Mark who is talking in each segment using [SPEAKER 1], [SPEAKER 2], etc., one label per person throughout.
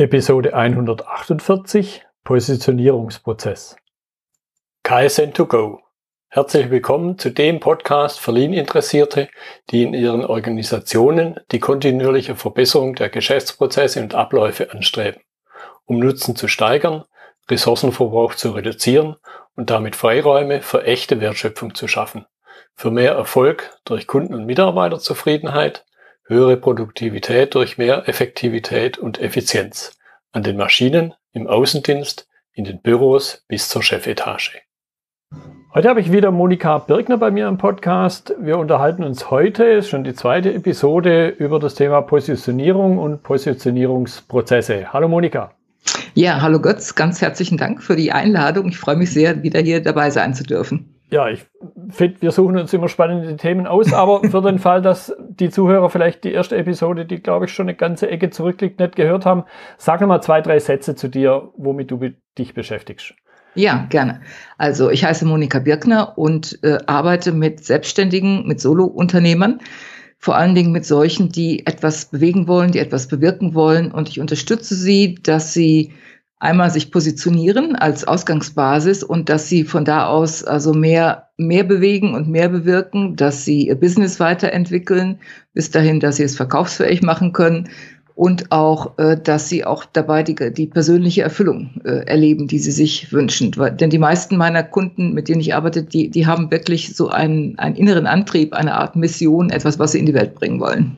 [SPEAKER 1] Episode 148 Positionierungsprozess. KSN2Go. Herzlich willkommen zu dem Podcast für Lean-Interessierte, die in ihren Organisationen die kontinuierliche Verbesserung der Geschäftsprozesse und Abläufe anstreben, um Nutzen zu steigern, Ressourcenverbrauch zu reduzieren und damit Freiräume für echte Wertschöpfung zu schaffen, für mehr Erfolg durch Kunden- und Mitarbeiterzufriedenheit höhere Produktivität durch mehr Effektivität und Effizienz an den Maschinen, im Außendienst, in den Büros bis zur Chefetage. Heute habe ich wieder Monika Birkner bei mir im Podcast. Wir unterhalten uns heute, ist schon die zweite Episode, über das Thema Positionierung und Positionierungsprozesse. Hallo Monika.
[SPEAKER 2] Ja, hallo Götz, ganz herzlichen Dank für die Einladung. Ich freue mich sehr, wieder hier dabei sein zu dürfen.
[SPEAKER 1] Ja, ich finde, wir suchen uns immer spannende Themen aus, aber für den Fall, dass die Zuhörer vielleicht die erste Episode, die glaube ich schon eine ganze Ecke zurückliegt, nicht gehört haben, sag mal zwei, drei Sätze zu dir, womit du dich beschäftigst.
[SPEAKER 2] Ja, gerne. Also ich heiße Monika Birkner und äh, arbeite mit Selbstständigen, mit Solo-Unternehmern, vor allen Dingen mit solchen, die etwas bewegen wollen, die etwas bewirken wollen. Und ich unterstütze sie, dass sie einmal sich positionieren als Ausgangsbasis und dass sie von da aus also mehr, mehr bewegen und mehr bewirken, dass sie ihr Business weiterentwickeln, bis dahin, dass sie es verkaufsfähig machen können und auch, äh, dass sie auch dabei die, die persönliche Erfüllung äh, erleben, die sie sich wünschen. Denn die meisten meiner Kunden, mit denen ich arbeite, die, die haben wirklich so einen, einen inneren Antrieb, eine Art Mission, etwas, was sie in die Welt bringen wollen.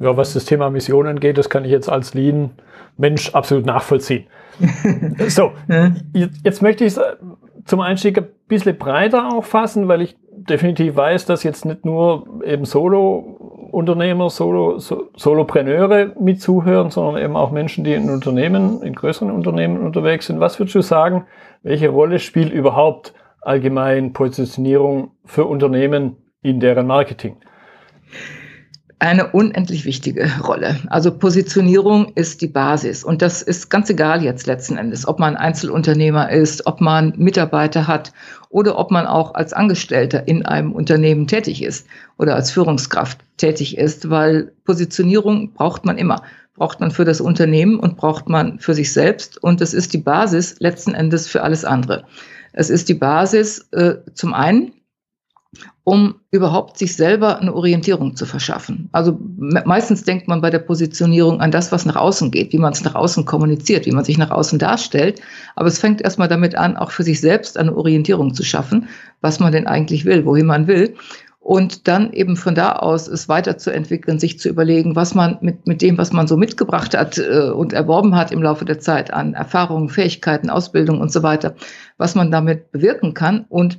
[SPEAKER 1] Ja, was das Thema Mission angeht, das kann ich jetzt als Lean-Mensch absolut nachvollziehen. so, jetzt möchte ich es äh, zum Einstieg ein bisschen breiter auffassen, weil ich definitiv weiß, dass jetzt nicht nur eben Solo-Unternehmer, Solo, Solopreneure mit zuhören, sondern eben auch Menschen, die in Unternehmen, in größeren Unternehmen unterwegs sind. Was würdest du sagen, welche Rolle spielt überhaupt allgemein Positionierung für Unternehmen in deren Marketing?
[SPEAKER 2] Eine unendlich wichtige Rolle. Also Positionierung ist die Basis. Und das ist ganz egal jetzt letzten Endes, ob man Einzelunternehmer ist, ob man Mitarbeiter hat oder ob man auch als Angestellter in einem Unternehmen tätig ist oder als Führungskraft tätig ist, weil Positionierung braucht man immer. Braucht man für das Unternehmen und braucht man für sich selbst. Und das ist die Basis letzten Endes für alles andere. Es ist die Basis äh, zum einen, um überhaupt sich selber eine Orientierung zu verschaffen. Also meistens denkt man bei der Positionierung an das, was nach außen geht, wie man es nach außen kommuniziert, wie man sich nach außen darstellt. Aber es fängt erstmal damit an, auch für sich selbst eine Orientierung zu schaffen, was man denn eigentlich will, wohin man will. Und dann eben von da aus es weiterzuentwickeln, sich zu überlegen, was man mit, mit dem, was man so mitgebracht hat äh, und erworben hat im Laufe der Zeit an Erfahrungen, Fähigkeiten, Ausbildung und so weiter, was man damit bewirken kann und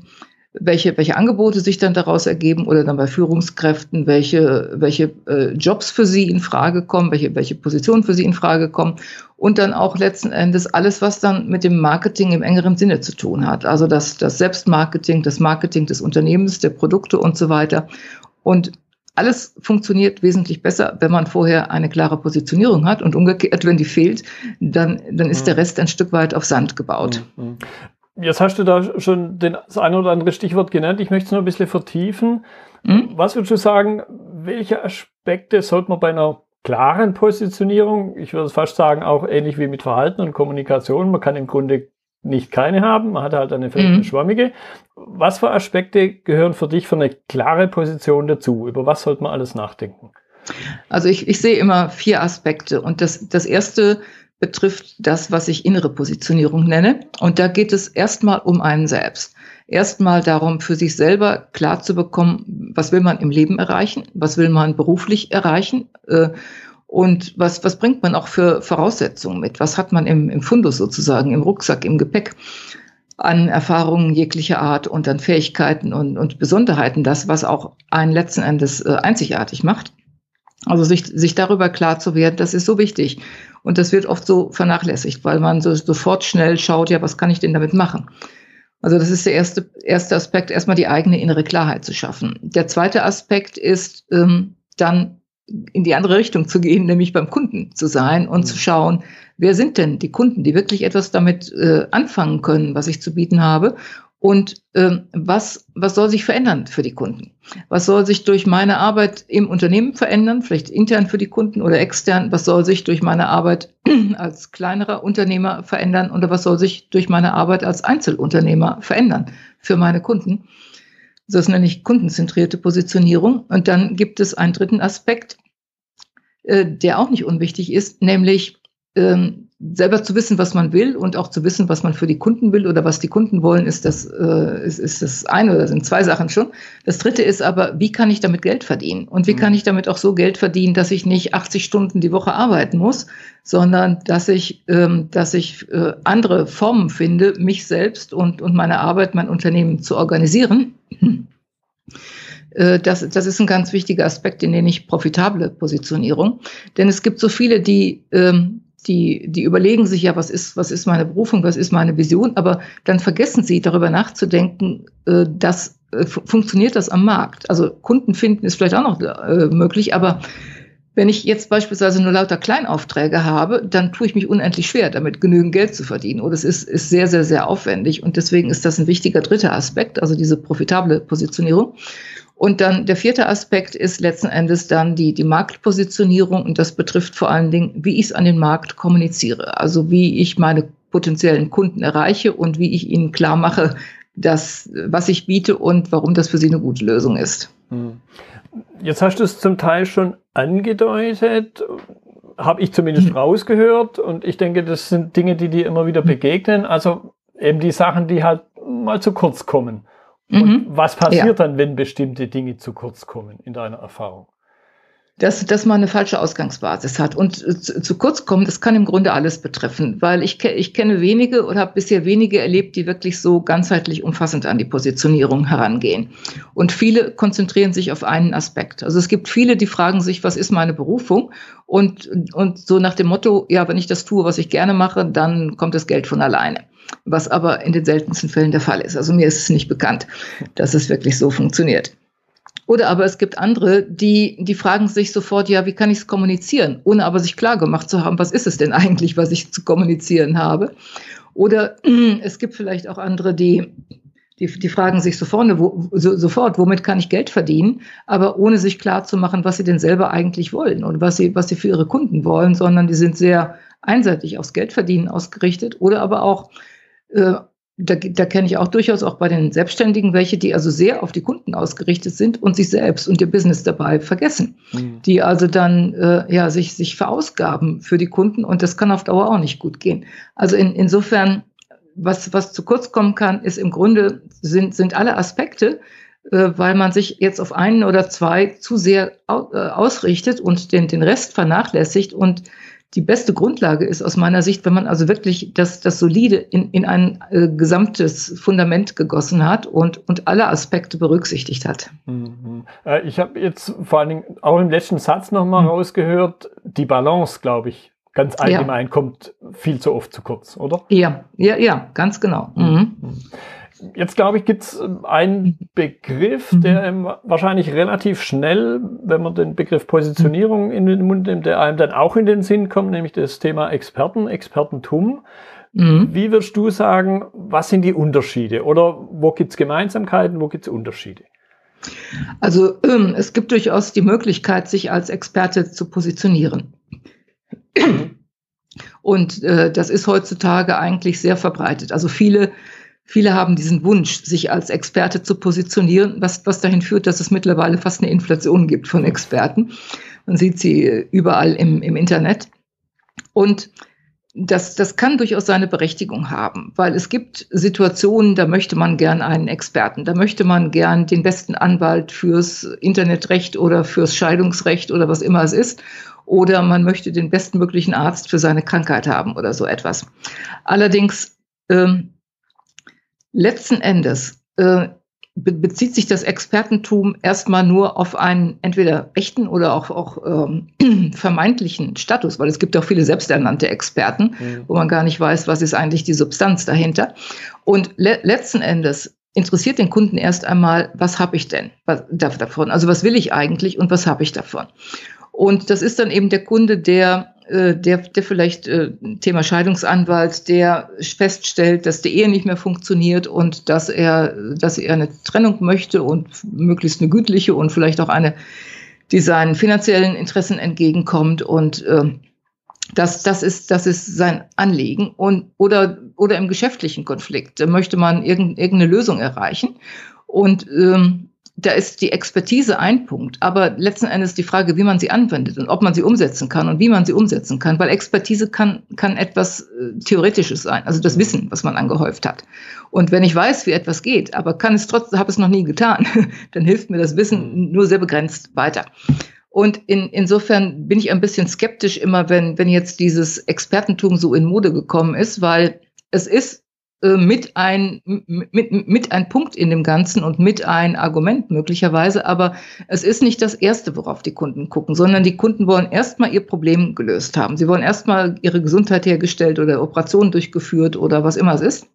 [SPEAKER 2] welche, welche Angebote sich dann daraus ergeben oder dann bei Führungskräften, welche, welche äh, Jobs für sie in Frage kommen, welche, welche Positionen für sie in Frage kommen und dann auch letzten Endes alles, was dann mit dem Marketing im engeren Sinne zu tun hat. Also das, das Selbstmarketing, das Marketing des Unternehmens, der Produkte und so weiter. Und alles funktioniert wesentlich besser, wenn man vorher eine klare Positionierung hat und umgekehrt, wenn die fehlt, dann, dann ist der mhm. Rest ein Stück weit auf Sand gebaut.
[SPEAKER 1] Jetzt hast du da schon das eine oder andere Stichwort genannt. Ich möchte es nur ein bisschen vertiefen. Mhm. Was würdest du sagen, welche Aspekte sollte man bei einer klaren Positionierung, ich würde fast sagen, auch ähnlich wie mit Verhalten und Kommunikation, man kann im Grunde nicht keine haben, man hat halt eine mhm. schwammige. Was für Aspekte gehören für dich für eine klare Position dazu? Über was sollte man alles nachdenken?
[SPEAKER 2] Also ich, ich sehe immer vier Aspekte. Und das, das erste betrifft das, was ich innere Positionierung nenne. Und da geht es erstmal um einen selbst. Erstmal darum, für sich selber klar zu bekommen, was will man im Leben erreichen, was will man beruflich erreichen äh, und was, was bringt man auch für Voraussetzungen mit, was hat man im, im Fundus sozusagen, im Rucksack, im Gepäck an Erfahrungen jeglicher Art und an Fähigkeiten und, und Besonderheiten, das, was auch einen letzten Endes äh, einzigartig macht. Also sich, sich darüber klar zu werden, das ist so wichtig. Und das wird oft so vernachlässigt, weil man so sofort schnell schaut, ja, was kann ich denn damit machen? Also das ist der erste, erste Aspekt, erstmal die eigene innere Klarheit zu schaffen. Der zweite Aspekt ist ähm, dann in die andere Richtung zu gehen, nämlich beim Kunden zu sein und mhm. zu schauen, wer sind denn die Kunden, die wirklich etwas damit äh, anfangen können, was ich zu bieten habe und ähm, was, was soll sich verändern für die Kunden? Was soll sich durch meine Arbeit im Unternehmen verändern, vielleicht intern für die Kunden oder extern? Was soll sich durch meine Arbeit als kleinerer Unternehmer verändern oder was soll sich durch meine Arbeit als Einzelunternehmer verändern für meine Kunden? Das nenne ich kundenzentrierte Positionierung. Und dann gibt es einen dritten Aspekt, äh, der auch nicht unwichtig ist, nämlich ähm, selber zu wissen, was man will und auch zu wissen, was man für die Kunden will oder was die Kunden wollen, ist das, äh, ist, ist das eine oder sind zwei Sachen schon. Das dritte ist aber, wie kann ich damit Geld verdienen? Und wie mhm. kann ich damit auch so Geld verdienen, dass ich nicht 80 Stunden die Woche arbeiten muss, sondern dass ich, ähm, dass ich äh, andere Formen finde, mich selbst und, und meine Arbeit, mein Unternehmen zu organisieren. Äh, das, das ist ein ganz wichtiger Aspekt, den nenne ich profitable Positionierung. Denn es gibt so viele, die ähm, die, die überlegen sich ja, was ist, was ist meine Berufung, was ist meine Vision, aber dann vergessen sie darüber nachzudenken, äh, dass äh, funktioniert das am Markt. Also Kunden finden ist vielleicht auch noch äh, möglich, aber wenn ich jetzt beispielsweise nur lauter Kleinaufträge habe, dann tue ich mich unendlich schwer, damit genügend Geld zu verdienen. Und es ist, ist sehr, sehr, sehr aufwendig. Und deswegen ist das ein wichtiger dritter Aspekt, also diese profitable Positionierung. Und dann der vierte Aspekt ist letzten Endes dann die, die Marktpositionierung und das betrifft vor allen Dingen, wie ich es an den Markt kommuniziere. Also wie ich meine potenziellen Kunden erreiche und wie ich ihnen klar mache, dass, was ich biete und warum das für sie eine gute Lösung ist. Hm.
[SPEAKER 1] Jetzt hast du es zum Teil schon angedeutet, habe ich zumindest mhm. rausgehört und ich denke, das sind Dinge, die dir immer wieder begegnen. Also eben die Sachen, die halt mal zu kurz kommen. Und mhm. was passiert ja. dann, wenn bestimmte Dinge zu kurz kommen in deiner Erfahrung?
[SPEAKER 2] Dass, dass man eine falsche Ausgangsbasis hat. Und zu, zu kurz kommen, das kann im Grunde alles betreffen, weil ich, ich kenne wenige oder habe bisher wenige erlebt, die wirklich so ganzheitlich umfassend an die Positionierung herangehen. Und viele konzentrieren sich auf einen Aspekt. Also es gibt viele, die fragen sich, was ist meine Berufung? Und, und so nach dem Motto, ja, wenn ich das tue, was ich gerne mache, dann kommt das Geld von alleine was aber in den seltensten Fällen der Fall ist. Also mir ist es nicht bekannt, dass es wirklich so funktioniert. Oder aber es gibt andere, die, die fragen sich sofort, ja, wie kann ich es kommunizieren, ohne aber sich klar gemacht zu haben, was ist es denn eigentlich, was ich zu kommunizieren habe. Oder es gibt vielleicht auch andere, die, die, die fragen sich sofort, wo, so, sofort, womit kann ich Geld verdienen, aber ohne sich klar zu machen, was sie denn selber eigentlich wollen und was sie, was sie für ihre Kunden wollen, sondern die sind sehr einseitig aufs Geldverdienen ausgerichtet oder aber auch äh, da, da kenne ich auch durchaus auch bei den Selbstständigen welche, die also sehr auf die Kunden ausgerichtet sind und sich selbst und ihr Business dabei vergessen. Mhm. Die also dann äh, ja sich, sich verausgaben für die Kunden und das kann auf Dauer auch nicht gut gehen. Also in, insofern, was, was zu kurz kommen kann, ist im Grunde sind, sind alle Aspekte, äh, weil man sich jetzt auf einen oder zwei zu sehr au, äh, ausrichtet und den, den Rest vernachlässigt und die beste Grundlage ist aus meiner Sicht, wenn man also wirklich das, das solide in, in ein äh, gesamtes Fundament gegossen hat und, und alle Aspekte berücksichtigt hat.
[SPEAKER 1] Mhm. Äh, ich habe jetzt vor allen Dingen auch im letzten Satz nochmal mhm. rausgehört, die Balance, glaube ich, ganz allgemein ja. kommt viel zu oft zu kurz, oder?
[SPEAKER 2] Ja, ja, ja, ganz genau. Mhm.
[SPEAKER 1] mhm jetzt glaube ich, gibt es ähm, einen Begriff, mhm. der einem wahrscheinlich relativ schnell, wenn man den Begriff Positionierung in den Mund nimmt, der einem dann auch in den Sinn kommt, nämlich das Thema Experten, Expertentum. Mhm. Wie würdest du sagen, was sind die Unterschiede? Oder wo gibt es Gemeinsamkeiten, wo gibt es Unterschiede?
[SPEAKER 2] Also ähm, es gibt durchaus die Möglichkeit, sich als Experte zu positionieren. Und äh, das ist heutzutage eigentlich sehr verbreitet. Also viele Viele haben diesen Wunsch, sich als Experte zu positionieren, was, was dahin führt, dass es mittlerweile fast eine Inflation gibt von Experten. Man sieht sie überall im, im Internet. Und das, das kann durchaus seine Berechtigung haben, weil es gibt Situationen, da möchte man gern einen Experten, da möchte man gern den besten Anwalt fürs Internetrecht oder fürs Scheidungsrecht oder was immer es ist, oder man möchte den bestmöglichen Arzt für seine Krankheit haben oder so etwas. Allerdings ähm, letzten Endes äh, bezieht sich das Expertentum erstmal nur auf einen entweder echten oder auch, auch ähm, vermeintlichen Status, weil es gibt auch viele selbsternannte Experten, mhm. wo man gar nicht weiß, was ist eigentlich die Substanz dahinter. Und le letzten Endes interessiert den Kunden erst einmal, was habe ich denn davon? Also was will ich eigentlich und was habe ich davon? Und das ist dann eben der Kunde, der äh, der, der vielleicht äh, Thema Scheidungsanwalt, der feststellt, dass die Ehe nicht mehr funktioniert und dass er, dass er eine Trennung möchte und möglichst eine gütliche und vielleicht auch eine, die seinen finanziellen Interessen entgegenkommt und äh, das, das, ist, das ist sein Anliegen. Und, oder, oder im geschäftlichen Konflikt da möchte man irgendeine Lösung erreichen. Und ähm, da ist die Expertise ein Punkt, aber letzten Endes die Frage, wie man sie anwendet und ob man sie umsetzen kann und wie man sie umsetzen kann, weil Expertise kann, kann etwas äh, Theoretisches sein, also das Wissen, was man angehäuft hat. Und wenn ich weiß, wie etwas geht, aber kann es trotzdem, habe es noch nie getan, dann hilft mir das Wissen nur sehr begrenzt weiter. Und in, insofern bin ich ein bisschen skeptisch immer, wenn, wenn jetzt dieses Expertentum so in Mode gekommen ist, weil es ist mit ein, mit, mit ein Punkt in dem Ganzen und mit ein Argument möglicherweise, aber es ist nicht das Erste, worauf die Kunden gucken, sondern die Kunden wollen erstmal ihr Problem gelöst haben. Sie wollen erstmal ihre Gesundheit hergestellt oder Operationen durchgeführt oder was immer es ist.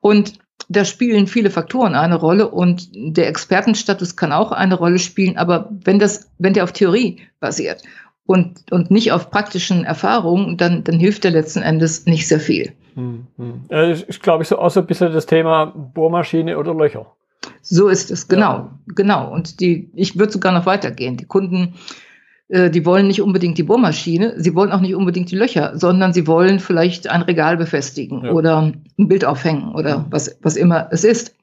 [SPEAKER 2] Und da spielen viele Faktoren eine Rolle und der Expertenstatus kann auch eine Rolle spielen, aber wenn das, wenn der auf Theorie basiert und, und nicht auf praktischen Erfahrungen, dann, dann hilft der letzten Endes nicht sehr viel.
[SPEAKER 1] Hm, hm. Das ist, glaube ich, so auch so ein bisschen das Thema Bohrmaschine oder Löcher.
[SPEAKER 2] So ist es, genau, ja. genau. Und die, ich würde sogar noch weitergehen. Die Kunden, äh, die wollen nicht unbedingt die Bohrmaschine, sie wollen auch nicht unbedingt die Löcher, sondern sie wollen vielleicht ein Regal befestigen ja. oder ein Bild aufhängen oder ja. was, was immer es ist.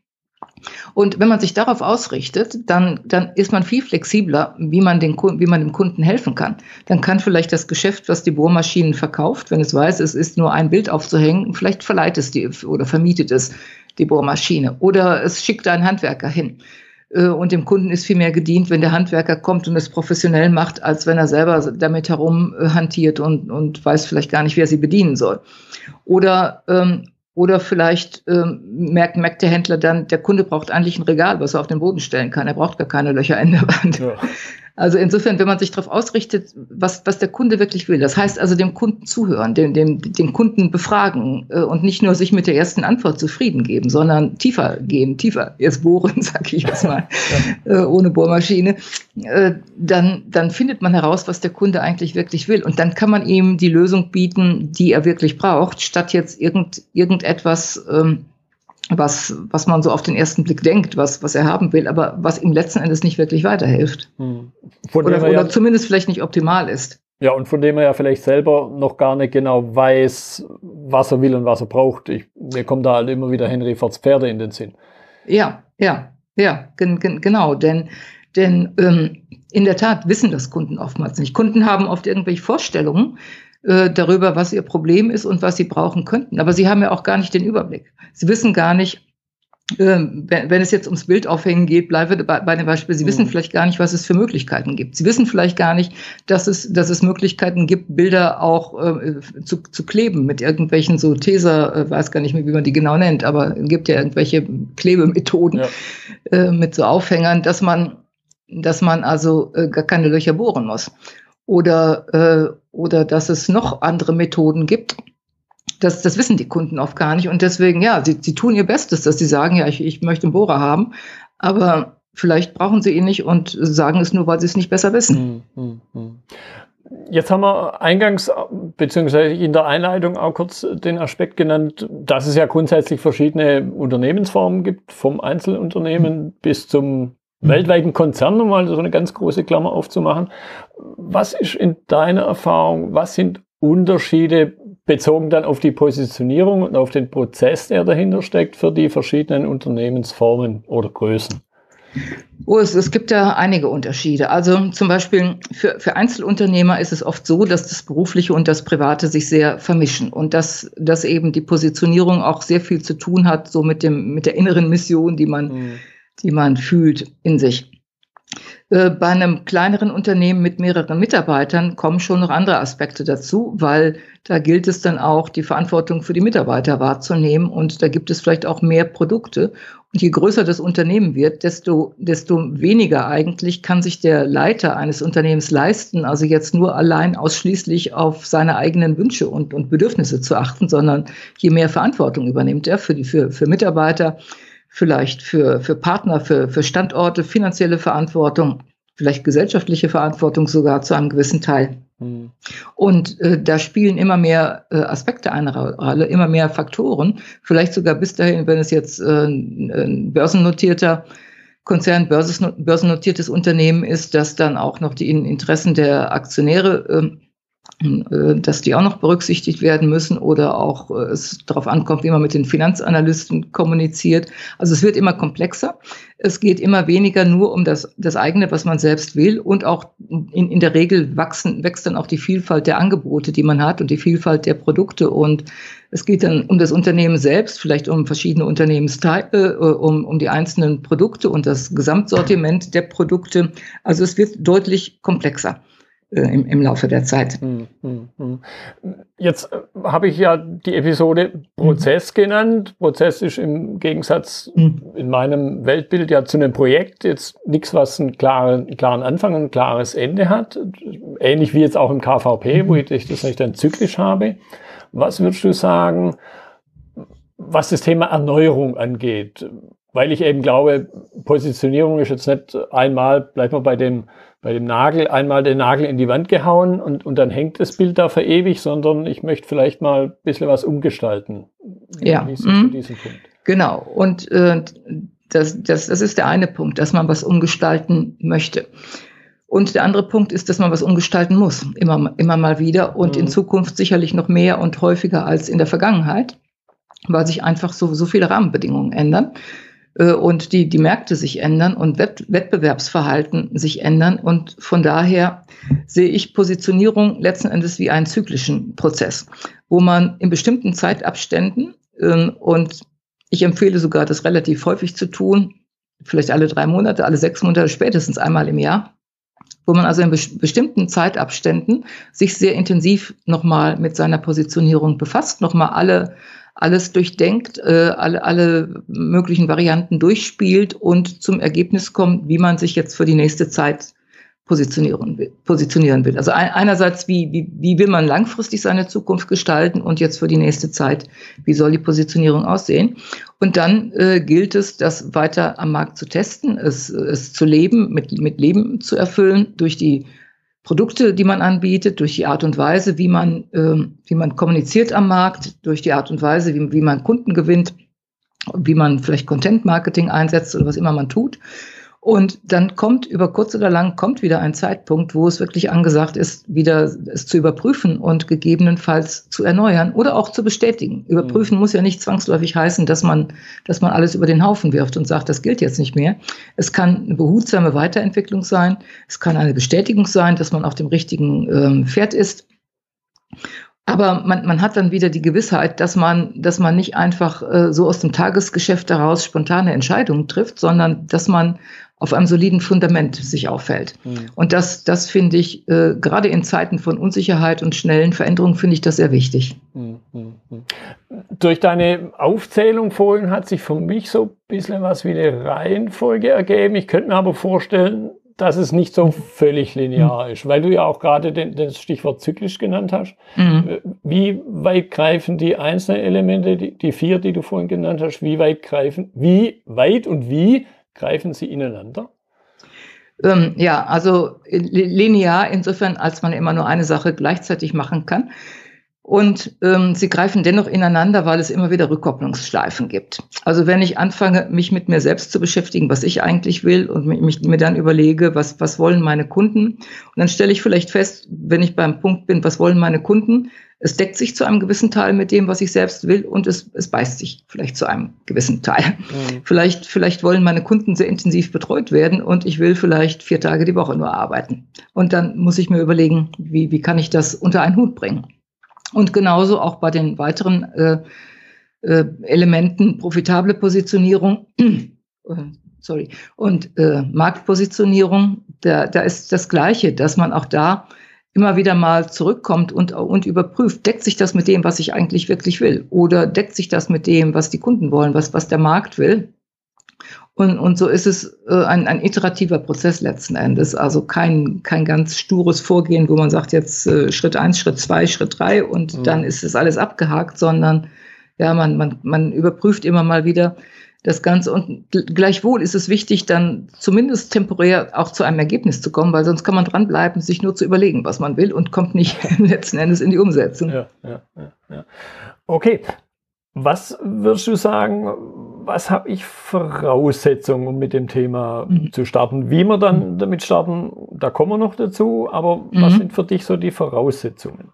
[SPEAKER 2] Und wenn man sich darauf ausrichtet, dann, dann ist man viel flexibler, wie man, den, wie man dem Kunden helfen kann. Dann kann vielleicht das Geschäft, was die Bohrmaschinen verkauft, wenn es weiß, es ist nur ein Bild aufzuhängen, vielleicht verleiht es die oder vermietet es die Bohrmaschine oder es schickt einen Handwerker hin. Äh, und dem Kunden ist viel mehr gedient, wenn der Handwerker kommt und es professionell macht, als wenn er selber damit herum hantiert und, und weiß vielleicht gar nicht, wer sie bedienen soll. Oder ähm, oder vielleicht ähm, merkt, merkt der Händler dann, der Kunde braucht eigentlich ein Regal, was er auf den Boden stellen kann. Er braucht gar keine Löcher in der Wand. Ja. Also insofern, wenn man sich darauf ausrichtet, was, was der Kunde wirklich will, das heißt also dem Kunden zuhören, dem, dem, den Kunden befragen äh, und nicht nur sich mit der ersten Antwort zufrieden geben, sondern tiefer gehen, tiefer jetzt bohren, sag ich jetzt mal, ja. äh, ohne Bohrmaschine, äh, dann, dann findet man heraus, was der Kunde eigentlich wirklich will. Und dann kann man ihm die Lösung bieten, die er wirklich braucht, statt jetzt irgend, irgendetwas ähm, was, was man so auf den ersten Blick denkt, was, was er haben will, aber was ihm letzten Endes nicht wirklich weiterhilft. Hm. Oder, oder ja, zumindest vielleicht nicht optimal ist.
[SPEAKER 1] Ja, und von dem er ja vielleicht selber noch gar nicht genau weiß, was er will und was er braucht. Ich, mir kommt da halt immer wieder Henry Fords Pferde in den Sinn.
[SPEAKER 2] Ja, ja, ja, gen, gen, genau, denn, denn ähm, in der Tat wissen das Kunden oftmals nicht. Kunden haben oft irgendwelche Vorstellungen, äh, darüber, was ihr Problem ist und was sie brauchen könnten. Aber sie haben ja auch gar nicht den Überblick. Sie wissen gar nicht, äh, wenn, wenn, es jetzt ums Bildaufhängen geht, bleibe bei, bei dem Beispiel, Sie mhm. wissen vielleicht gar nicht, was es für Möglichkeiten gibt. Sie wissen vielleicht gar nicht, dass es, dass es Möglichkeiten gibt, Bilder auch äh, zu, zu kleben mit irgendwelchen so Teser, äh, weiß gar nicht mehr, wie man die genau nennt, aber es gibt ja irgendwelche Klebemethoden ja. äh, mit so Aufhängern, dass man, dass man also äh, gar keine Löcher bohren muss oder, äh, oder dass es noch andere Methoden gibt. Das, das wissen die Kunden oft gar nicht. Und deswegen, ja, sie, sie tun ihr Bestes, dass sie sagen, ja, ich, ich möchte einen Bohrer haben, aber vielleicht brauchen sie ihn nicht und sagen es nur, weil sie es nicht besser wissen. Hm, hm, hm.
[SPEAKER 1] Jetzt haben wir eingangs beziehungsweise in der Einleitung auch kurz den Aspekt genannt, dass es ja grundsätzlich verschiedene Unternehmensformen gibt, vom Einzelunternehmen bis zum. Weltweiten Konzern, um mal so eine ganz große Klammer aufzumachen. Was ist in deiner Erfahrung, was sind Unterschiede bezogen dann auf die Positionierung und auf den Prozess, der dahinter steckt für die verschiedenen Unternehmensformen oder Größen?
[SPEAKER 2] Oh, es, es gibt ja einige Unterschiede. Also zum Beispiel für, für Einzelunternehmer ist es oft so, dass das Berufliche und das Private sich sehr vermischen und dass, dass eben die Positionierung auch sehr viel zu tun hat, so mit, dem, mit der inneren Mission, die man mhm die man fühlt in sich. Äh, bei einem kleineren Unternehmen mit mehreren Mitarbeitern kommen schon noch andere Aspekte dazu, weil da gilt es dann auch, die Verantwortung für die Mitarbeiter wahrzunehmen und da gibt es vielleicht auch mehr Produkte. Und je größer das Unternehmen wird, desto, desto weniger eigentlich kann sich der Leiter eines Unternehmens leisten, also jetzt nur allein ausschließlich auf seine eigenen Wünsche und, und Bedürfnisse zu achten, sondern je mehr Verantwortung übernimmt er für die, für, für Mitarbeiter, vielleicht für, für Partner, für, für Standorte, finanzielle Verantwortung, vielleicht gesellschaftliche Verantwortung sogar zu einem gewissen Teil. Mhm. Und äh, da spielen immer mehr äh, Aspekte eine Rolle, immer mehr Faktoren. Vielleicht sogar bis dahin, wenn es jetzt äh, ein börsennotierter Konzern, börsennotiertes Unternehmen ist, dass dann auch noch die Interessen der Aktionäre ähm, äh, dass die auch noch berücksichtigt werden müssen oder auch äh, es darauf ankommt, wie man mit den Finanzanalysten kommuniziert. Also es wird immer komplexer. Es geht immer weniger nur um das, das eigene, was man selbst will. Und auch in, in der Regel wachsen, wächst dann auch die Vielfalt der Angebote, die man hat und die Vielfalt der Produkte. Und es geht dann um das Unternehmen selbst, vielleicht um verschiedene Unternehmensteile, äh, um, um die einzelnen Produkte und das Gesamtsortiment der Produkte. Also es wird deutlich komplexer. Äh, im, im Laufe der Zeit. Hm, hm,
[SPEAKER 1] hm. Jetzt äh, habe ich ja die Episode Prozess mhm. genannt. Prozess ist im Gegensatz mhm. in meinem Weltbild ja zu einem Projekt jetzt nichts, was einen klaren, einen klaren Anfang und ein klares Ende hat. Ähnlich wie jetzt auch im KVP, mhm. wo ich das nicht dann zyklisch habe. Was würdest du sagen, was das Thema Erneuerung angeht? Weil ich eben glaube, Positionierung ist jetzt nicht einmal, bleibt mal bei dem bei dem Nagel einmal den Nagel in die Wand gehauen und, und dann hängt das Bild da für ewig, sondern ich möchte vielleicht mal ein bisschen was umgestalten.
[SPEAKER 2] Ja. Mhm. Genau. Und äh, das, das, das ist der eine Punkt, dass man was umgestalten möchte. Und der andere Punkt ist, dass man was umgestalten muss, immer, immer mal wieder und mhm. in Zukunft sicherlich noch mehr und häufiger als in der Vergangenheit, weil sich einfach so, so viele Rahmenbedingungen ändern. Äh, und die, die Märkte sich ändern und Wettbewerbsverhalten sich ändern. Und von daher sehe ich Positionierung letzten Endes wie einen zyklischen Prozess, wo man in bestimmten Zeitabständen ähm, und ich empfehle sogar, das relativ häufig zu tun, vielleicht alle drei Monate, alle sechs Monate, spätestens einmal im Jahr, wo man also in bestimmten Zeitabständen sich sehr intensiv nochmal mit seiner Positionierung befasst, nochmal alle alles durchdenkt, äh, alle, alle möglichen Varianten durchspielt und zum Ergebnis kommt, wie man sich jetzt für die nächste Zeit positionieren will. Positionieren will. Also ein, einerseits, wie, wie, wie will man langfristig seine Zukunft gestalten und jetzt für die nächste Zeit, wie soll die Positionierung aussehen? Und dann äh, gilt es, das weiter am Markt zu testen, es, es zu leben, mit, mit Leben zu erfüllen durch die Produkte, die man anbietet, durch die Art und Weise, wie man, äh, wie man kommuniziert am Markt, durch die Art und Weise, wie, wie man Kunden gewinnt, wie man vielleicht Content Marketing einsetzt oder was immer man tut. Und dann kommt über kurz oder lang kommt wieder ein Zeitpunkt, wo es wirklich angesagt ist, wieder es zu überprüfen und gegebenenfalls zu erneuern oder auch zu bestätigen. Überprüfen mhm. muss ja nicht zwangsläufig heißen, dass man, dass man alles über den Haufen wirft und sagt, das gilt jetzt nicht mehr. Es kann eine behutsame Weiterentwicklung sein. Es kann eine Bestätigung sein, dass man auf dem richtigen ähm, Pferd ist. Aber man, man hat dann wieder die Gewissheit, dass man, dass man nicht einfach äh, so aus dem Tagesgeschäft heraus spontane Entscheidungen trifft, sondern dass man auf einem soliden Fundament sich auffällt. Mhm. Und das, das finde ich, äh, gerade in Zeiten von Unsicherheit und schnellen Veränderungen, finde ich das sehr wichtig. Mhm.
[SPEAKER 1] Durch deine Aufzählung vorhin hat sich für mich so ein bisschen was wie eine Reihenfolge ergeben. Ich könnte mir aber vorstellen, dass es nicht so völlig linear mhm. ist, weil du ja auch gerade den, das Stichwort zyklisch genannt hast. Mhm. Wie weit greifen die einzelnen Elemente, die, die vier, die du vorhin genannt hast, wie weit greifen, wie weit und wie greifen sie ineinander?
[SPEAKER 2] Ähm, ja, also linear insofern, als man immer nur eine Sache gleichzeitig machen kann. Und ähm, sie greifen dennoch ineinander, weil es immer wieder Rückkopplungsschleifen gibt. Also wenn ich anfange, mich mit mir selbst zu beschäftigen, was ich eigentlich will und mich, mir dann überlege, was, was wollen meine Kunden, und dann stelle ich vielleicht fest, wenn ich beim Punkt bin, was wollen meine Kunden, es deckt sich zu einem gewissen Teil mit dem, was ich selbst will und es, es beißt sich vielleicht zu einem gewissen Teil. Mhm. Vielleicht, vielleicht wollen meine Kunden sehr intensiv betreut werden und ich will vielleicht vier Tage die Woche nur arbeiten. Und dann muss ich mir überlegen, wie, wie kann ich das unter einen Hut bringen? Und genauso auch bei den weiteren äh, äh, Elementen profitable Positionierung, äh, sorry, und äh, Marktpositionierung, da, da ist das Gleiche, dass man auch da immer wieder mal zurückkommt und, und überprüft, deckt sich das mit dem, was ich eigentlich wirklich will? Oder deckt sich das mit dem, was die Kunden wollen, was, was der Markt will? Und, und so ist es äh, ein, ein iterativer Prozess letzten Endes. Also kein, kein ganz stures Vorgehen, wo man sagt, jetzt äh, Schritt eins, Schritt zwei, Schritt drei und mhm. dann ist es alles abgehakt, sondern ja, man, man, man überprüft immer mal wieder, das Ganze. Und gleichwohl ist es wichtig, dann zumindest temporär auch zu einem Ergebnis zu kommen, weil sonst kann man dranbleiben, sich nur zu überlegen, was man will und kommt nicht letzten Endes in die Umsetzung. Ja, ja,
[SPEAKER 1] ja. Okay. Was würdest du sagen, was habe ich Voraussetzungen, um mit dem Thema mhm. zu starten? Wie wir dann mhm. damit starten, da kommen wir noch dazu, aber mhm. was sind für dich so die Voraussetzungen?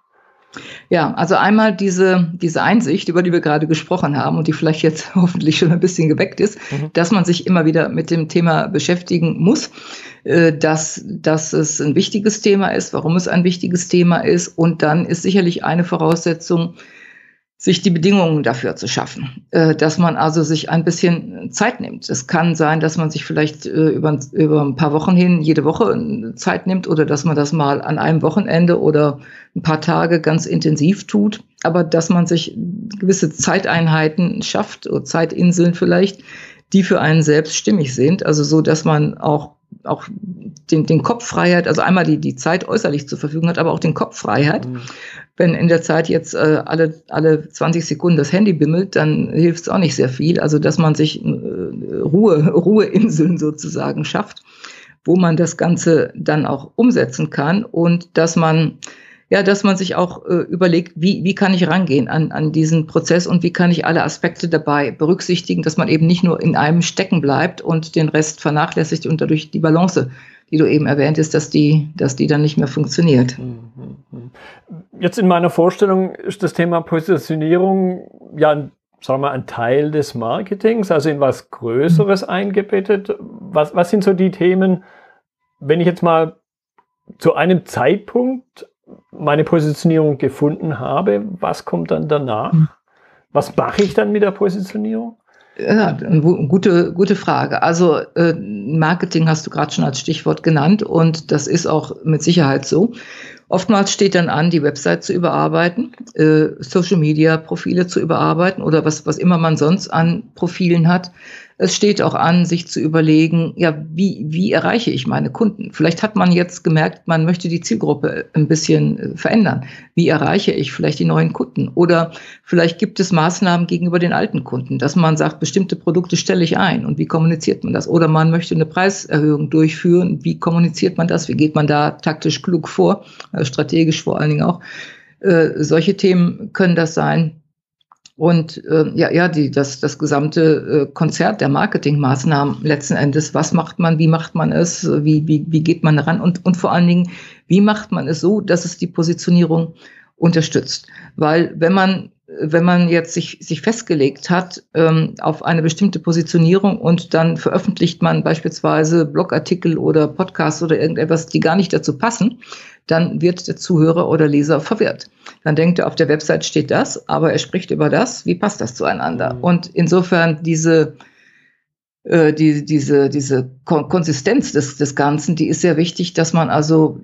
[SPEAKER 2] Ja, also einmal diese, diese Einsicht, über die wir gerade gesprochen haben und die vielleicht jetzt hoffentlich schon ein bisschen geweckt ist, mhm. dass man sich immer wieder mit dem Thema beschäftigen muss, äh, dass, dass es ein wichtiges Thema ist, warum es ein wichtiges Thema ist. Und dann ist sicherlich eine Voraussetzung, sich die Bedingungen dafür zu schaffen, äh, dass man also sich ein bisschen Zeit nimmt. Es kann sein, dass man sich vielleicht äh, über, über ein paar Wochen hin jede Woche Zeit nimmt oder dass man das mal an einem Wochenende oder ein paar Tage ganz intensiv tut, aber dass man sich gewisse Zeiteinheiten schafft Zeitinseln vielleicht, die für einen selbst stimmig sind, also so, dass man auch auch den, den Kopf Freiheit, also einmal die, die Zeit äußerlich zur Verfügung hat, aber auch den Kopf Freiheit. Mhm wenn in der Zeit jetzt äh, alle, alle 20 Sekunden das Handy bimmelt, dann hilft es auch nicht sehr viel. Also, dass man sich äh, Ruhe, Ruheinseln sozusagen schafft, wo man das Ganze dann auch umsetzen kann und dass man ja, dass man sich auch äh, überlegt, wie, wie kann ich rangehen an, an diesen Prozess und wie kann ich alle Aspekte dabei berücksichtigen, dass man eben nicht nur in einem stecken bleibt und den Rest vernachlässigt und dadurch die Balance die du eben erwähnt hast, dass die, dass die dann nicht mehr funktioniert.
[SPEAKER 1] Jetzt in meiner Vorstellung ist das Thema Positionierung ja ein, sagen wir, ein Teil des Marketings, also in was Größeres mhm. eingebettet. Was, was sind so die Themen, wenn ich jetzt mal zu einem Zeitpunkt meine Positionierung gefunden habe, was kommt dann danach? Mhm. Was mache ich dann mit der Positionierung?
[SPEAKER 2] Ja, eine gute, gute Frage. Also äh, Marketing hast du gerade schon als Stichwort genannt und das ist auch mit Sicherheit so. Oftmals steht dann an, die Website zu überarbeiten, äh, Social Media Profile zu überarbeiten oder was, was immer man sonst an Profilen hat. Es steht auch an, sich zu überlegen, ja, wie, wie erreiche ich meine Kunden? Vielleicht hat man jetzt gemerkt, man möchte die Zielgruppe ein bisschen äh, verändern. Wie erreiche ich vielleicht die neuen Kunden? Oder vielleicht gibt es Maßnahmen gegenüber den alten Kunden, dass man sagt, bestimmte Produkte stelle ich ein und wie kommuniziert man das? Oder man möchte eine Preiserhöhung durchführen. Wie kommuniziert man das? Wie geht man da taktisch klug vor? Also strategisch vor allen Dingen auch. Äh, solche Themen können das sein. Und äh, ja, ja, die, das, das gesamte äh, Konzert der Marketingmaßnahmen letzten Endes, was macht man, wie macht man es, wie, wie, wie geht man ran und, und vor allen Dingen, wie macht man es so, dass es die Positionierung unterstützt. Weil wenn man wenn man jetzt sich, sich festgelegt hat ähm, auf eine bestimmte Positionierung und dann veröffentlicht man beispielsweise Blogartikel oder Podcasts oder irgendetwas, die gar nicht dazu passen, dann wird der Zuhörer oder Leser verwirrt. Dann denkt er, auf der Website steht das, aber er spricht über das. Wie passt das zueinander? Mhm. Und insofern diese, äh, die, diese, diese Konsistenz des, des Ganzen, die ist sehr wichtig, dass man also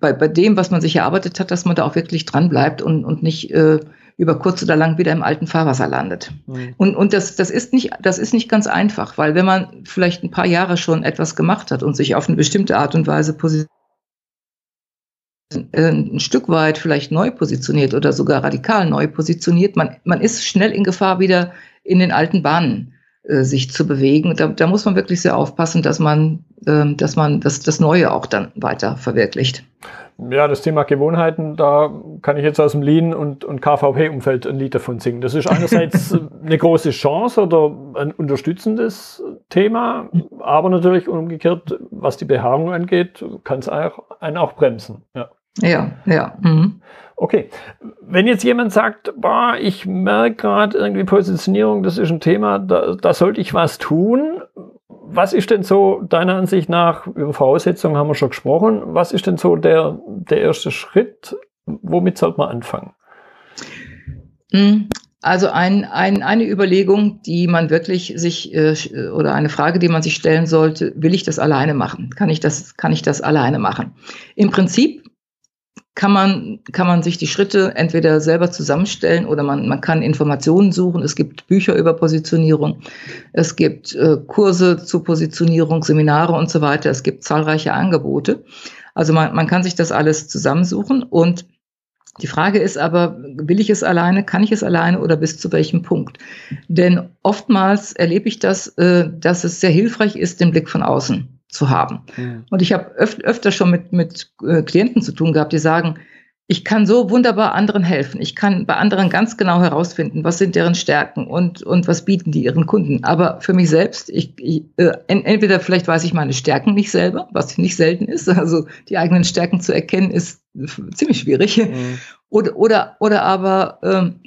[SPEAKER 2] bei, bei dem, was man sich erarbeitet hat, dass man da auch wirklich dran bleibt und, und nicht äh, über kurz oder lang wieder im alten Fahrwasser landet. Mhm. Und, und das, das, ist nicht, das ist nicht ganz einfach, weil wenn man vielleicht ein paar Jahre schon etwas gemacht hat und sich auf eine bestimmte Art und Weise positioniert, äh, ein Stück weit vielleicht neu positioniert oder sogar radikal neu positioniert, man, man ist schnell in Gefahr, wieder in den alten Bahnen äh, sich zu bewegen. Da, da muss man wirklich sehr aufpassen, dass man, äh, dass man das, das Neue auch dann weiter verwirklicht.
[SPEAKER 1] Ja, das Thema Gewohnheiten, da kann ich jetzt aus dem Lean- und, und KVP-Umfeld ein Lied davon singen. Das ist einerseits eine große Chance oder ein unterstützendes Thema, aber natürlich umgekehrt, was die Behaarung angeht, kann es einen auch bremsen.
[SPEAKER 2] Ja. Ja, ja. Mhm.
[SPEAKER 1] Okay. Wenn jetzt jemand sagt, boah, ich merke gerade irgendwie Positionierung, das ist ein Thema, da, da sollte ich was tun. Was ist denn so deiner Ansicht nach, über Voraussetzungen haben wir schon gesprochen, was ist denn so der, der erste Schritt? Womit sollte man anfangen?
[SPEAKER 2] Mhm. Also ein, ein, eine Überlegung, die man wirklich sich äh, oder eine Frage, die man sich stellen sollte: Will ich das alleine machen? Kann ich das? Kann ich das alleine machen? Im Prinzip kann man, kann man sich die Schritte entweder selber zusammenstellen oder man, man kann Informationen suchen. Es gibt Bücher über Positionierung, es gibt äh, Kurse zur Positionierung, Seminare und so weiter. Es gibt zahlreiche Angebote. Also man, man kann sich das alles zusammensuchen und Die Frage ist aber, will ich es alleine, kann ich es alleine oder bis zu welchem Punkt? Denn oftmals erlebe ich das, äh, dass es sehr hilfreich ist, den Blick von außen zu haben. Mhm. Und ich habe öf öfter schon mit, mit äh, Klienten zu tun gehabt, die sagen, ich kann so wunderbar anderen helfen. Ich kann bei anderen ganz genau herausfinden, was sind deren Stärken und, und was bieten die ihren Kunden. Aber für mich selbst, ich, ich, äh, entweder vielleicht weiß ich meine Stärken nicht selber, was nicht selten ist. Also die eigenen Stärken zu erkennen ist ziemlich schwierig. Mhm. Oder, oder, oder aber ähm,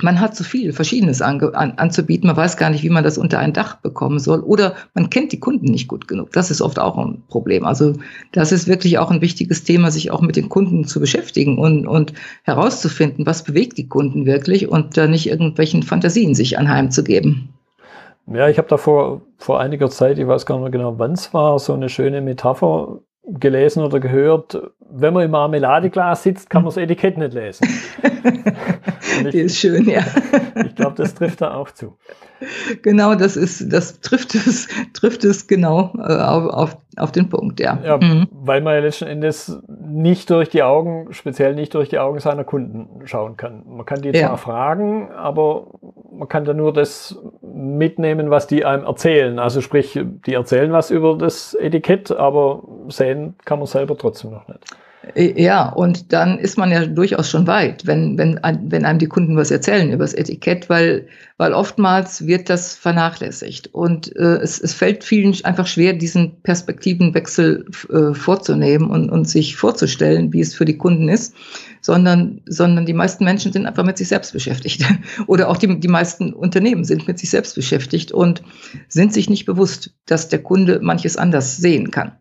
[SPEAKER 2] man hat zu viel Verschiedenes an, an, anzubieten. Man weiß gar nicht, wie man das unter ein Dach bekommen soll. Oder man kennt die Kunden nicht gut genug. Das ist oft auch ein Problem. Also das ist wirklich auch ein wichtiges Thema, sich auch mit den Kunden zu beschäftigen und, und herauszufinden, was bewegt die Kunden wirklich und da nicht irgendwelchen Fantasien sich anheimzugeben.
[SPEAKER 1] Ja, ich habe da vor, vor einiger Zeit, ich weiß gar nicht mehr genau, wann es war, so eine schöne Metapher gelesen oder gehört, wenn man im Marmeladeglas sitzt, kann man das Etikett nicht lesen.
[SPEAKER 2] ich, Die ist schön, ja.
[SPEAKER 1] ich glaube, das trifft da auch zu.
[SPEAKER 2] Genau, das ist, das trifft es, trifft es genau äh, auf, auf, auf den Punkt, ja.
[SPEAKER 1] ja mhm. Weil man ja letzten Endes nicht durch die Augen, speziell nicht durch die Augen seiner Kunden schauen kann. Man kann die ja. zwar fragen, aber man kann da nur das mitnehmen, was die einem erzählen. Also sprich, die erzählen was über das Etikett, aber sehen kann man selber trotzdem noch nicht.
[SPEAKER 2] Äh, ja, und dann ist man ja durchaus schon weit, wenn, wenn, wenn einem die Kunden was erzählen über das Etikett, weil, weil oftmals wird das vernachlässigt. Und äh, es, es fällt vielen einfach schwer, diesen Perspektivenwechsel äh, vorzunehmen und, und sich vorzustellen, wie es für die Kunden ist, sondern, sondern die meisten Menschen sind einfach mit sich selbst beschäftigt. Oder auch die, die meisten Unternehmen sind mit sich selbst beschäftigt und sind sich nicht bewusst, dass der Kunde manches anders sehen kann.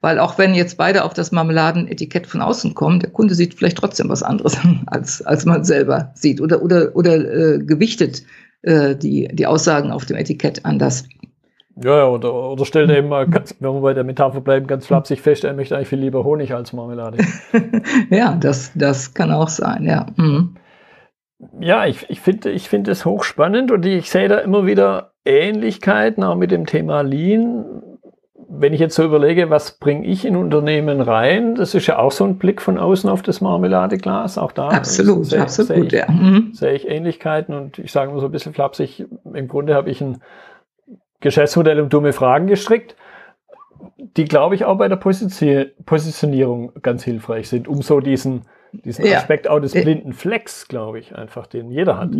[SPEAKER 2] Weil auch wenn jetzt beide auf das Marmeladenetikett von außen kommen, der Kunde sieht vielleicht trotzdem was anderes, als, als man selber sieht oder, oder, oder äh, gewichtet äh, die, die Aussagen auf dem Etikett anders.
[SPEAKER 1] Ja, oder, oder stellt eben mal, ganz, wenn wir bei der Metapher bleiben, ganz flapsig fest, er möchte eigentlich viel lieber Honig als Marmelade.
[SPEAKER 2] ja, das, das kann auch sein, ja. Mhm.
[SPEAKER 1] Ja, ich, ich finde ich finde es hochspannend und ich sehe da immer wieder Ähnlichkeiten auch mit dem Thema Lean wenn ich jetzt so überlege, was bringe ich in Unternehmen rein, das ist ja auch so ein Blick von außen auf das Marmeladeglas. Auch da
[SPEAKER 2] absolut, sehe, absolut,
[SPEAKER 1] sehe ich, ja. Mhm. sehe ich Ähnlichkeiten und ich sage mal so ein bisschen flapsig, im Grunde habe ich ein Geschäftsmodell um dumme Fragen gestrickt, die, glaube ich, auch bei der Positionierung ganz hilfreich sind, um so diesen, diesen ja. Aspekt auch des blinden Flecks, glaube ich, einfach, den jeder hat.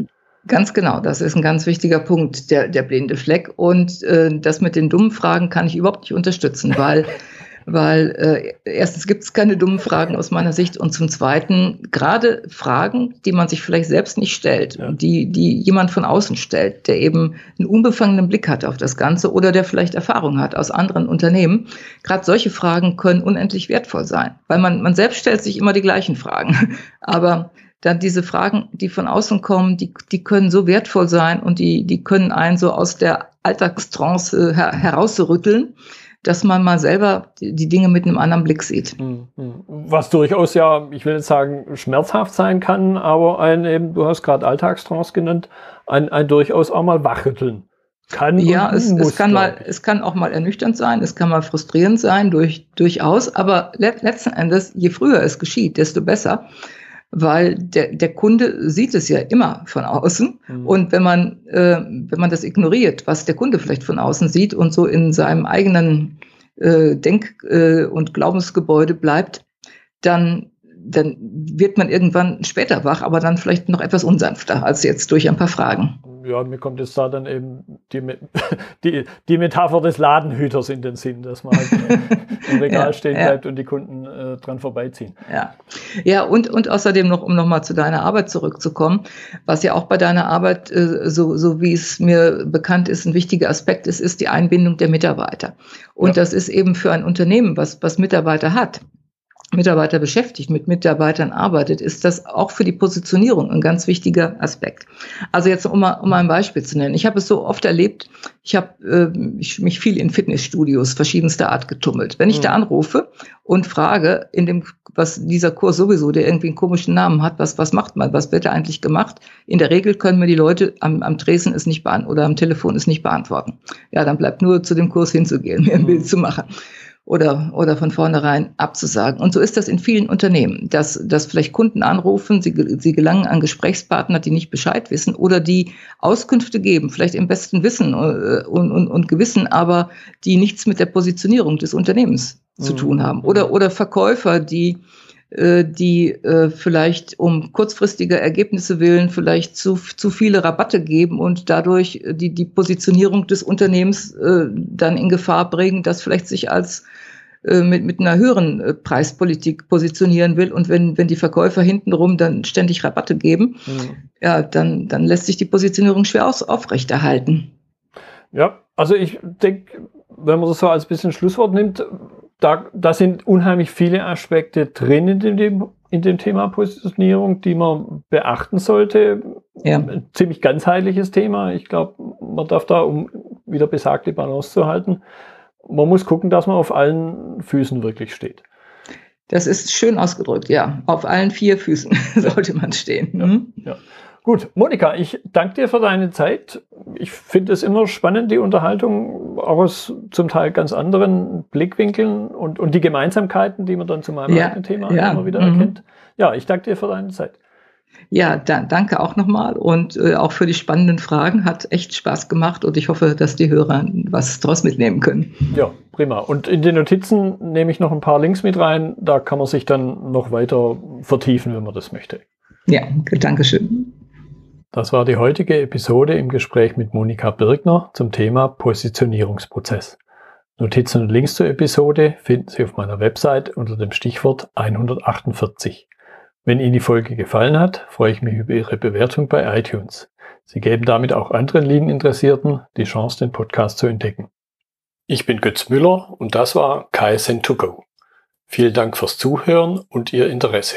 [SPEAKER 2] Ganz genau, das ist ein ganz wichtiger Punkt, der, der blinde Fleck. Und äh, das mit den dummen Fragen kann ich überhaupt nicht unterstützen, weil, weil äh, erstens gibt es keine dummen Fragen aus meiner Sicht und zum Zweiten gerade Fragen, die man sich vielleicht selbst nicht stellt ja. die, die jemand von außen stellt, der eben einen unbefangenen Blick hat auf das Ganze oder der vielleicht Erfahrung hat aus anderen Unternehmen. Gerade solche Fragen können unendlich wertvoll sein, weil man, man selbst stellt sich immer die gleichen Fragen. Aber dann diese Fragen, die von außen kommen, die, die können so wertvoll sein und die, die können einen so aus der Alltagstrance her herausrütteln, dass man mal selber die Dinge mit einem anderen Blick sieht. Hm,
[SPEAKER 1] hm. Was durchaus ja, ich will jetzt sagen, schmerzhaft sein kann, aber ein eben, du hast gerade Alltagstrance genannt, ein, ein durchaus auch mal wachrütteln.
[SPEAKER 2] Kann ja, es, muss, es kann mal, es kann auch mal ernüchternd sein, es kann mal frustrierend sein, durch, durchaus, aber letzten Endes, je früher es geschieht, desto besser weil der, der Kunde sieht es ja immer von außen. Mhm. Und wenn man, äh, wenn man das ignoriert, was der Kunde vielleicht von außen sieht und so in seinem eigenen äh, Denk- äh, und Glaubensgebäude bleibt, dann, dann wird man irgendwann später wach, aber dann vielleicht noch etwas unsanfter als jetzt durch ein paar Fragen
[SPEAKER 1] ja, mir kommt jetzt da dann eben die, die, die Metapher des Ladenhüters in den Sinn, dass man halt im Regal ja, stehen bleibt ja. und die Kunden äh, dran vorbeiziehen.
[SPEAKER 2] Ja, ja und, und außerdem noch, um nochmal zu deiner Arbeit zurückzukommen, was ja auch bei deiner Arbeit, äh, so, so wie es mir bekannt ist, ein wichtiger Aspekt ist, ist die Einbindung der Mitarbeiter. Und ja. das ist eben für ein Unternehmen, was, was Mitarbeiter hat, Mitarbeiter beschäftigt, mit Mitarbeitern arbeitet, ist das auch für die Positionierung ein ganz wichtiger Aspekt. Also jetzt, um mal, um mal ein Beispiel zu nennen. Ich habe es so oft erlebt, ich habe äh, mich viel in Fitnessstudios verschiedenster Art getummelt. Wenn ich mhm. da anrufe und frage, in dem, was dieser Kurs sowieso, der irgendwie einen komischen Namen hat, was, was macht man, was wird da eigentlich gemacht? In der Regel können mir die Leute am, am Tresen es nicht beantworten oder am Telefon es nicht beantworten. Ja, dann bleibt nur zu dem Kurs hinzugehen, mir ein mhm. Bild zu machen. Oder, oder von vornherein abzusagen. Und so ist das in vielen Unternehmen, dass, dass vielleicht Kunden anrufen, sie, sie gelangen an Gesprächspartner, die nicht Bescheid wissen oder die Auskünfte geben, vielleicht im besten Wissen äh, und, und, und Gewissen, aber die nichts mit der Positionierung des Unternehmens mhm. zu tun haben. Oder, oder Verkäufer, die die äh, vielleicht um kurzfristige Ergebnisse willen vielleicht zu, zu viele Rabatte geben und dadurch die, die Positionierung des Unternehmens äh, dann in Gefahr bringen, dass vielleicht sich als mit, mit einer höheren Preispolitik positionieren will und wenn, wenn die Verkäufer hintenrum dann ständig Rabatte geben, mhm. ja, dann, dann lässt sich die Positionierung schwer aus, aufrechterhalten.
[SPEAKER 1] Ja, also ich denke, wenn man das so als bisschen Schlusswort nimmt, da, da sind unheimlich viele Aspekte drin in dem, in dem Thema Positionierung, die man beachten sollte. Ja. Ein ziemlich ganzheitliches Thema. Ich glaube, man darf da, um wieder besagte Balance zu halten, man muss gucken, dass man auf allen Füßen wirklich steht.
[SPEAKER 2] Das ist schön ausgedrückt, ja. Auf allen vier Füßen sollte man stehen.
[SPEAKER 1] Mhm. Ja, ja. Gut, Monika, ich danke dir für deine Zeit. Ich finde es immer spannend, die Unterhaltung auch aus zum Teil ganz anderen Blickwinkeln und, und die Gemeinsamkeiten, die man dann zu meinem ja, eigenen Thema ja, immer wieder mhm. erkennt. Ja, ich danke dir für deine Zeit.
[SPEAKER 2] Ja, da, danke auch nochmal und äh, auch für die spannenden Fragen. Hat echt Spaß gemacht und ich hoffe, dass die Hörer was draus mitnehmen können.
[SPEAKER 1] Ja, prima. Und in den Notizen nehme ich noch ein paar Links mit rein. Da kann man sich dann noch weiter vertiefen, wenn man das möchte.
[SPEAKER 2] Ja, danke schön.
[SPEAKER 1] Das war die heutige Episode im Gespräch mit Monika Birgner zum Thema Positionierungsprozess. Notizen und Links zur Episode finden Sie auf meiner Website unter dem Stichwort 148. Wenn Ihnen die Folge gefallen hat, freue ich mich über Ihre Bewertung bei iTunes. Sie geben damit auch anderen Lean-Interessierten die Chance, den Podcast zu entdecken. Ich bin Götz Müller und das war KSN2Go. Vielen Dank fürs Zuhören und Ihr Interesse.